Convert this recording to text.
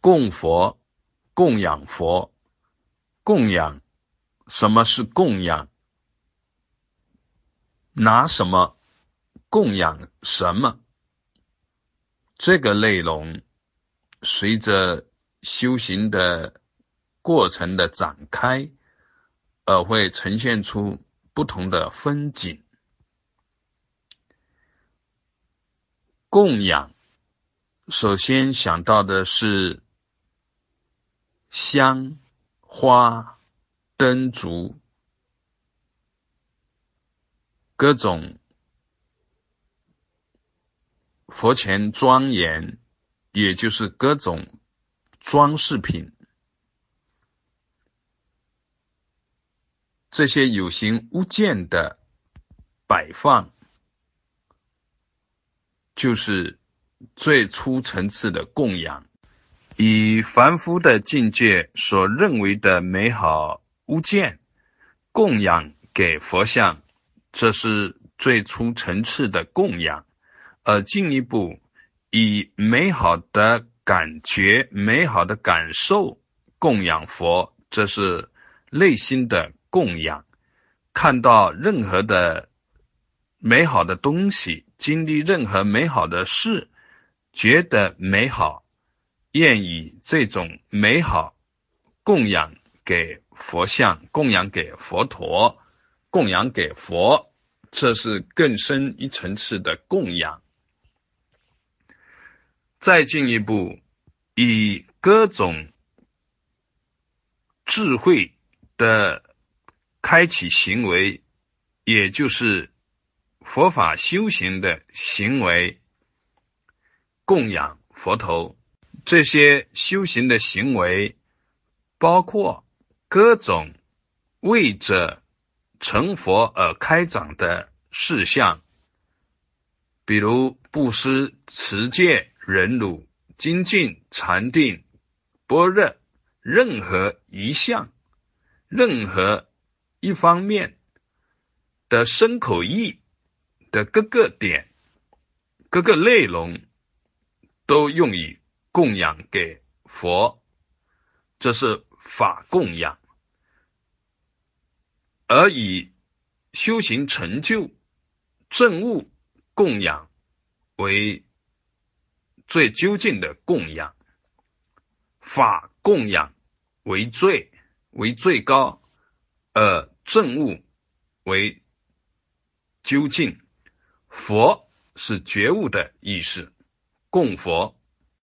供佛、供养佛、供养，什么是供养？拿什么供养什么？这个内容随着修行的过程的展开，而会呈现出不同的风景。供养，首先想到的是香花灯烛，各种佛前庄严，也就是各种装饰品，这些有形物件的摆放。就是最初层次的供养，以凡夫的境界所认为的美好物件供养给佛像，这是最初层次的供养；而进一步以美好的感觉、美好的感受供养佛，这是内心的供养。看到任何的。美好的东西，经历任何美好的事，觉得美好，愿以这种美好供养给佛像，供养给佛陀，供养给佛，这是更深一层次的供养。再进一步，以各种智慧的开启行为，也就是。佛法修行的行为，供养佛头，这些修行的行为，包括各种为着成佛而开展的事项，比如布施、持戒、忍辱、精进、禅定、般若，任何一项、任何一方面的身口意。的各个点、各个内容都用于供养给佛，这是法供养；而以修行成就正悟供养为最究竟的供养，法供养为最为最高，而正悟为究竟。佛是觉悟的意思，供佛。